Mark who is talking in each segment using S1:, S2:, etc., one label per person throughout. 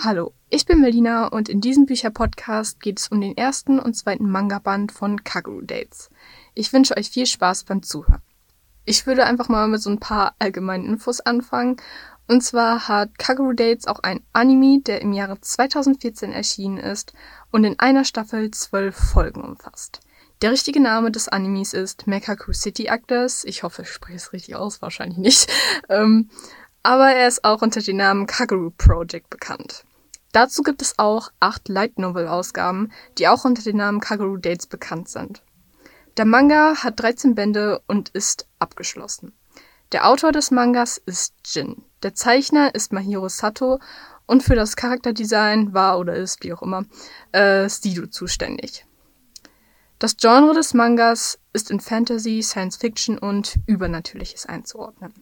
S1: Hallo, ich bin Melina und in diesem Bücherpodcast geht es um den ersten und zweiten Manga-Band von Kaguru Dates. Ich wünsche euch viel Spaß beim Zuhören. Ich würde einfach mal mit so ein paar allgemeinen Infos anfangen. Und zwar hat Kaguru Dates auch ein Anime, der im Jahre 2014 erschienen ist und in einer Staffel zwölf Folgen umfasst. Der richtige Name des Animes ist Mekaku City Actors. Ich hoffe, ich spreche es richtig aus, wahrscheinlich nicht. Ähm, aber er ist auch unter dem Namen Kaguru Project bekannt. Dazu gibt es auch acht Light Novel Ausgaben, die auch unter dem Namen Kaguru Dates bekannt sind. Der Manga hat 13 Bände und ist abgeschlossen. Der Autor des Mangas ist Jin. Der Zeichner ist Mahiro Sato und für das Charakterdesign war oder ist, wie auch immer, äh, Stido zuständig. Das Genre des Mangas ist in Fantasy, Science Fiction und Übernatürliches einzuordnen.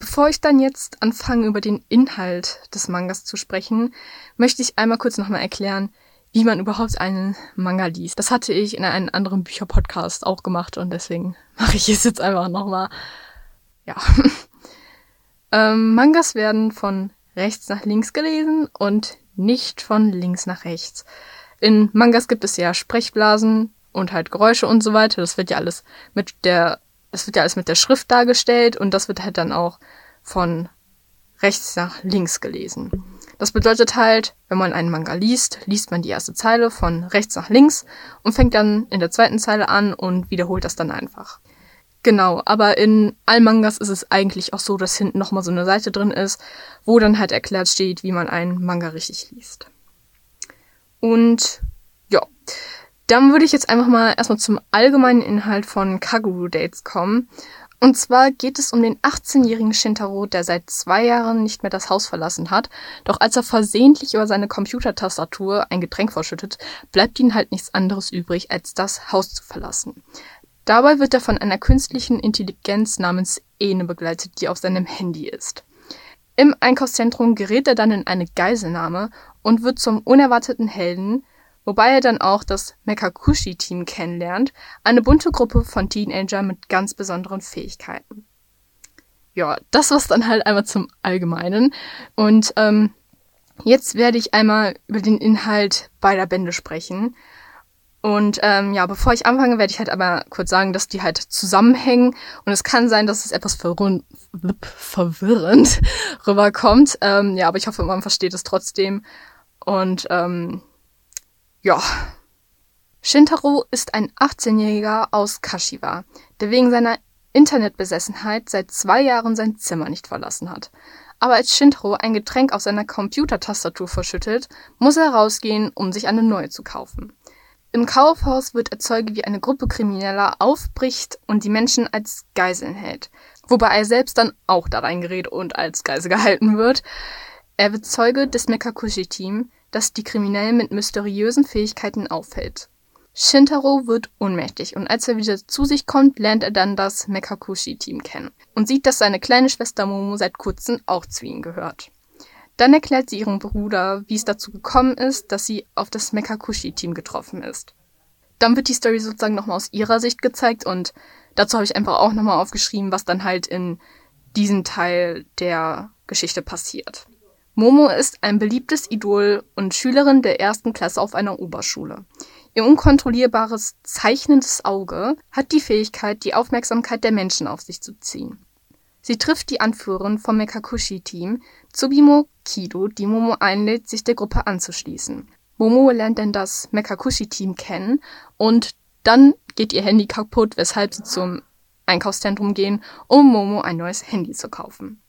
S1: Bevor ich dann jetzt anfange, über den Inhalt des Mangas zu sprechen, möchte ich einmal kurz nochmal erklären, wie man überhaupt einen Manga liest. Das hatte ich in einem anderen Bücherpodcast auch gemacht und deswegen mache ich es jetzt einfach nochmal. Ja. ähm, Mangas werden von rechts nach links gelesen und nicht von links nach rechts. In Mangas gibt es ja Sprechblasen und halt Geräusche und so weiter. Das wird ja alles mit der das wird ja alles mit der Schrift dargestellt und das wird halt dann auch von rechts nach links gelesen. Das bedeutet halt, wenn man einen Manga liest, liest man die erste Zeile von rechts nach links und fängt dann in der zweiten Zeile an und wiederholt das dann einfach. Genau, aber in allen Mangas ist es eigentlich auch so, dass hinten nochmal so eine Seite drin ist, wo dann halt erklärt steht, wie man einen Manga richtig liest. Und dann würde ich jetzt einfach mal erstmal zum allgemeinen Inhalt von Kaguru Dates kommen. Und zwar geht es um den 18-jährigen Shintaro, der seit zwei Jahren nicht mehr das Haus verlassen hat. Doch als er versehentlich über seine Computertastatur ein Getränk verschüttet, bleibt ihm halt nichts anderes übrig, als das Haus zu verlassen. Dabei wird er von einer künstlichen Intelligenz namens Ene begleitet, die auf seinem Handy ist. Im Einkaufszentrum gerät er dann in eine Geiselnahme und wird zum unerwarteten Helden, wobei er dann auch das Mekakushi-Team kennenlernt, eine bunte Gruppe von Teenager mit ganz besonderen Fähigkeiten. Ja, das war's dann halt einmal zum Allgemeinen. Und ähm, jetzt werde ich einmal über den Inhalt beider Bände sprechen. Und ähm, ja, bevor ich anfange, werde ich halt aber kurz sagen, dass die halt zusammenhängen. Und es kann sein, dass es etwas verwirrend, verwirrend rüberkommt. Ähm, ja, aber ich hoffe, man versteht es trotzdem. Und ähm, ja. Shintaro ist ein 18-Jähriger aus Kashiwa, der wegen seiner Internetbesessenheit seit zwei Jahren sein Zimmer nicht verlassen hat. Aber als Shintaro ein Getränk auf seiner Computertastatur verschüttet, muss er rausgehen, um sich eine neue zu kaufen. Im Kaufhaus wird er Zeuge, wie eine Gruppe Krimineller aufbricht und die Menschen als Geiseln hält. Wobei er selbst dann auch da reingerät und als Geisel gehalten wird. Er wird Zeuge des Mekakushi-Team, das die Kriminellen mit mysteriösen Fähigkeiten auffällt. Shintaro wird ohnmächtig und als er wieder zu sich kommt, lernt er dann das Mekakushi-Team kennen und sieht, dass seine kleine Schwester Momo seit kurzem auch zu ihnen gehört. Dann erklärt sie ihrem Bruder, wie es dazu gekommen ist, dass sie auf das Mekakushi-Team getroffen ist. Dann wird die Story sozusagen nochmal aus ihrer Sicht gezeigt und dazu habe ich einfach auch nochmal aufgeschrieben, was dann halt in diesem Teil der Geschichte passiert. Momo ist ein beliebtes Idol und Schülerin der ersten Klasse auf einer Oberschule. Ihr unkontrollierbares, zeichnendes Auge hat die Fähigkeit, die Aufmerksamkeit der Menschen auf sich zu ziehen. Sie trifft die Anführerin vom Mekakushi-Team, Tsubimo Kido, die Momo einlädt, sich der Gruppe anzuschließen. Momo lernt dann das Mekakushi-Team kennen und dann geht ihr Handy kaputt, weshalb sie zum Einkaufszentrum gehen, um Momo ein neues Handy zu kaufen.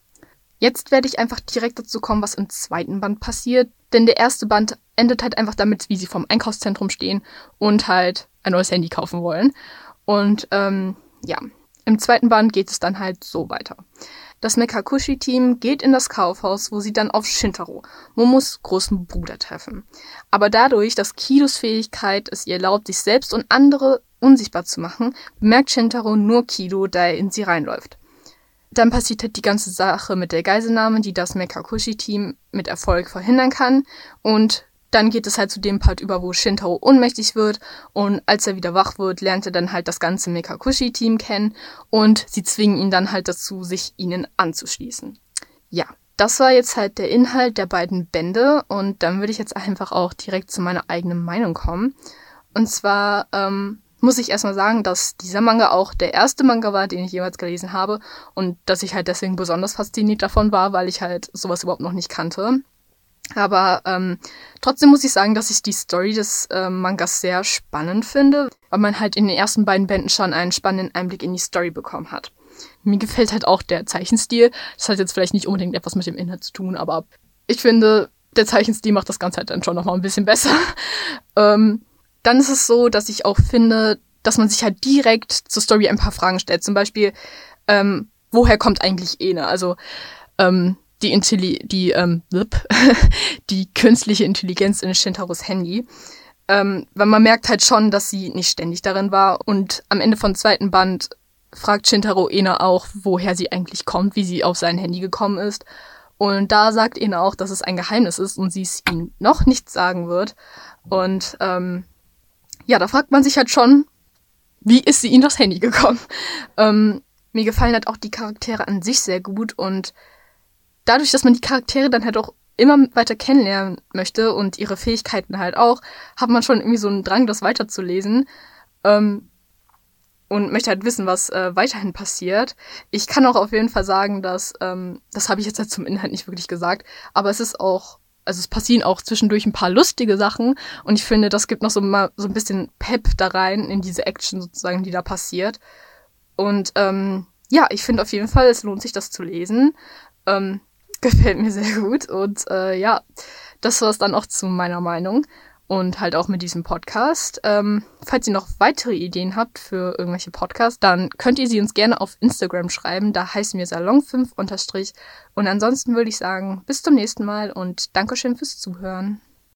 S1: Jetzt werde ich einfach direkt dazu kommen, was im zweiten Band passiert. Denn der erste Band endet halt einfach damit, wie sie vom Einkaufszentrum stehen und halt ein neues Handy kaufen wollen. Und ähm, ja, im zweiten Band geht es dann halt so weiter. Das Mekakushi-Team geht in das Kaufhaus, wo sie dann auf Shintaro, Momos großen Bruder, treffen. Aber dadurch, dass Kidos Fähigkeit es ihr erlaubt, sich selbst und andere unsichtbar zu machen, bemerkt Shintaro nur Kido, da er in sie reinläuft. Dann passiert halt die ganze Sache mit der Geiselnahme, die das Mekakushi-Team mit Erfolg verhindern kann. Und dann geht es halt zu dem Part über, wo Shintaro ohnmächtig wird. Und als er wieder wach wird, lernt er dann halt das ganze Mekakushi-Team kennen. Und sie zwingen ihn dann halt dazu, sich ihnen anzuschließen. Ja, das war jetzt halt der Inhalt der beiden Bände und dann würde ich jetzt einfach auch direkt zu meiner eigenen Meinung kommen. Und zwar ähm, muss ich erstmal sagen, dass dieser Manga auch der erste Manga war, den ich jemals gelesen habe und dass ich halt deswegen besonders fasziniert davon war, weil ich halt sowas überhaupt noch nicht kannte. Aber ähm, trotzdem muss ich sagen, dass ich die Story des äh, Mangas sehr spannend finde, weil man halt in den ersten beiden Bänden schon einen spannenden Einblick in die Story bekommen hat. Mir gefällt halt auch der Zeichenstil. Das hat jetzt vielleicht nicht unbedingt etwas mit dem Inhalt zu tun, aber ich finde, der Zeichenstil macht das Ganze halt dann schon nochmal ein bisschen besser. ähm, dann ist es so, dass ich auch finde, dass man sich halt direkt zur Story ein paar Fragen stellt. Zum Beispiel, ähm, woher kommt eigentlich Ene? Also, ähm, die, Intelli die, ähm, die künstliche Intelligenz in Shintaros Handy. Ähm, weil man merkt halt schon, dass sie nicht ständig darin war. Und am Ende vom zweiten Band fragt Shintaro Ena auch, woher sie eigentlich kommt, wie sie auf sein Handy gekommen ist. Und da sagt Ena auch, dass es ein Geheimnis ist und sie es ihm noch nicht sagen wird. Und ähm, ja, da fragt man sich halt schon, wie ist sie in das Handy gekommen? Ähm, mir gefallen halt auch die Charaktere an sich sehr gut und dadurch, dass man die Charaktere dann halt auch immer weiter kennenlernen möchte und ihre Fähigkeiten halt auch, hat man schon irgendwie so einen Drang, das weiterzulesen. Ähm, und möchte halt wissen, was äh, weiterhin passiert. Ich kann auch auf jeden Fall sagen, dass, ähm, das habe ich jetzt halt zum Inhalt nicht wirklich gesagt, aber es ist auch, also es passieren auch zwischendurch ein paar lustige Sachen und ich finde, das gibt noch so mal so ein bisschen Pep da rein in diese Action sozusagen, die da passiert. Und ähm, ja, ich finde auf jeden Fall, es lohnt sich, das zu lesen. Ähm, gefällt mir sehr gut und äh, ja, das war es dann auch zu meiner Meinung und halt auch mit diesem Podcast. Ähm, falls ihr noch weitere Ideen habt für irgendwelche Podcasts, dann könnt ihr sie uns gerne auf Instagram schreiben. Da heißen wir Salon5 unterstrich. Und ansonsten würde ich sagen, bis zum nächsten Mal und Dankeschön fürs Zuhören.